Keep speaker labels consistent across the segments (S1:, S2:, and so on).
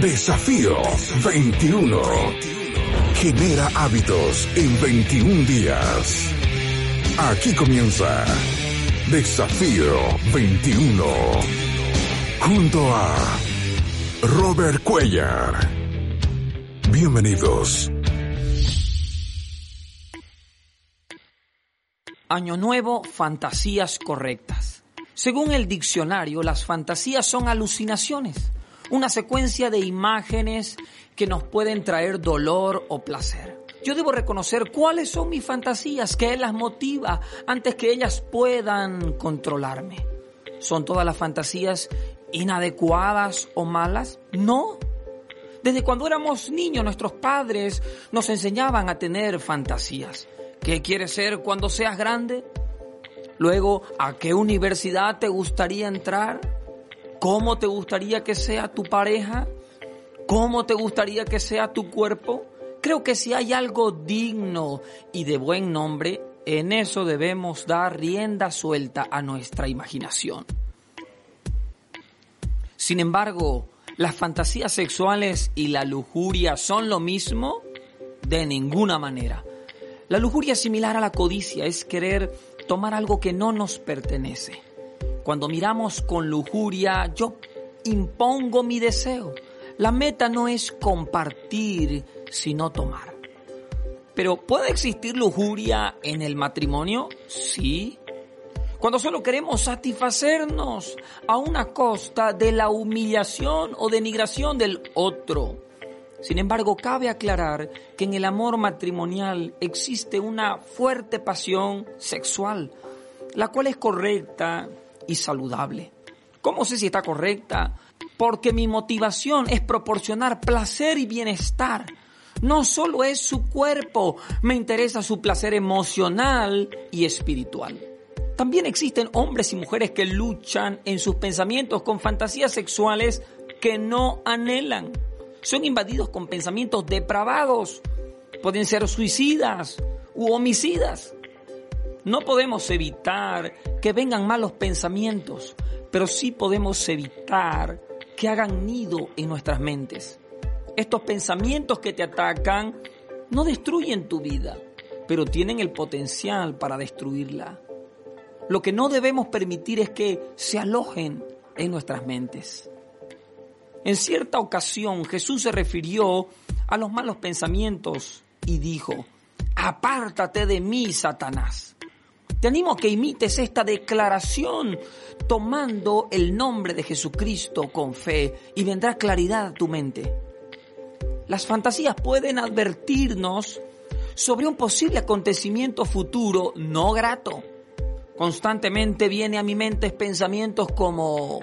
S1: Desafío 21. Genera hábitos en 21 días. Aquí comienza Desafío 21. Junto a Robert Cuellar. Bienvenidos.
S2: Año Nuevo, fantasías correctas. Según el diccionario, las fantasías son alucinaciones, una secuencia de imágenes que nos pueden traer dolor o placer. Yo debo reconocer cuáles son mis fantasías, qué las motiva antes que ellas puedan controlarme. ¿Son todas las fantasías inadecuadas o malas? No. Desde cuando éramos niños nuestros padres nos enseñaban a tener fantasías. ¿Qué quieres ser cuando seas grande? Luego, ¿a qué universidad te gustaría entrar? ¿Cómo te gustaría que sea tu pareja? ¿Cómo te gustaría que sea tu cuerpo? Creo que si hay algo digno y de buen nombre, en eso debemos dar rienda suelta a nuestra imaginación. Sin embargo, ¿las fantasías sexuales y la lujuria son lo mismo? De ninguna manera. La lujuria es similar a la codicia, es querer tomar algo que no nos pertenece. Cuando miramos con lujuria, yo impongo mi deseo. La meta no es compartir, sino tomar. Pero ¿puede existir lujuria en el matrimonio? Sí. Cuando solo queremos satisfacernos a una costa de la humillación o denigración del otro. Sin embargo, cabe aclarar que en el amor matrimonial existe una fuerte pasión sexual, la cual es correcta y saludable. ¿Cómo sé si está correcta? Porque mi motivación es proporcionar placer y bienestar. No solo es su cuerpo, me interesa su placer emocional y espiritual. También existen hombres y mujeres que luchan en sus pensamientos con fantasías sexuales que no anhelan son invadidos con pensamientos depravados, pueden ser suicidas u homicidas. No podemos evitar que vengan malos pensamientos, pero sí podemos evitar que hagan nido en nuestras mentes. Estos pensamientos que te atacan no destruyen tu vida, pero tienen el potencial para destruirla. Lo que no debemos permitir es que se alojen en nuestras mentes. En cierta ocasión Jesús se refirió a los malos pensamientos y dijo, apártate de mí, Satanás. Te animo a que imites esta declaración tomando el nombre de Jesucristo con fe y vendrá claridad a tu mente. Las fantasías pueden advertirnos sobre un posible acontecimiento futuro no grato. Constantemente viene a mi mente pensamientos como,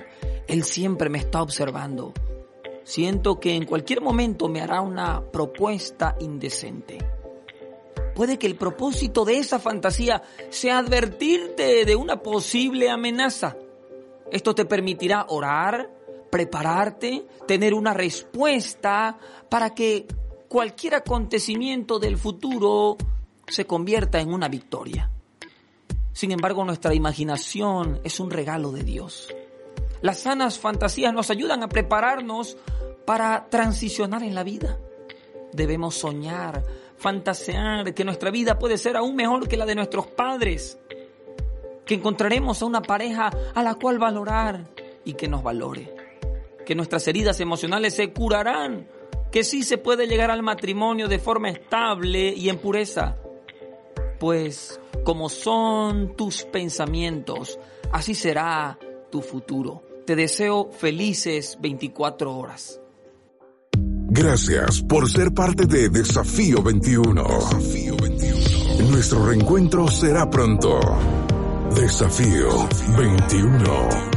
S2: Él siempre me está observando Siento que en cualquier momento me hará una propuesta indecente. Puede que el propósito de esa fantasía sea advertirte de una posible amenaza. Esto te permitirá orar, prepararte, tener una respuesta para que cualquier acontecimiento del futuro se convierta en una victoria. Sin embargo, nuestra imaginación es un regalo de Dios. Las sanas fantasías nos ayudan a prepararnos para transicionar en la vida. Debemos soñar, fantasear que nuestra vida puede ser aún mejor que la de nuestros padres, que encontraremos a una pareja a la cual valorar y que nos valore, que nuestras heridas emocionales se curarán, que sí se puede llegar al matrimonio de forma estable y en pureza, pues como son tus pensamientos, así será tu futuro. Te deseo felices 24 horas.
S1: Gracias por ser parte de Desafío 21. Desafío 21. Nuestro reencuentro será pronto. Desafío 21.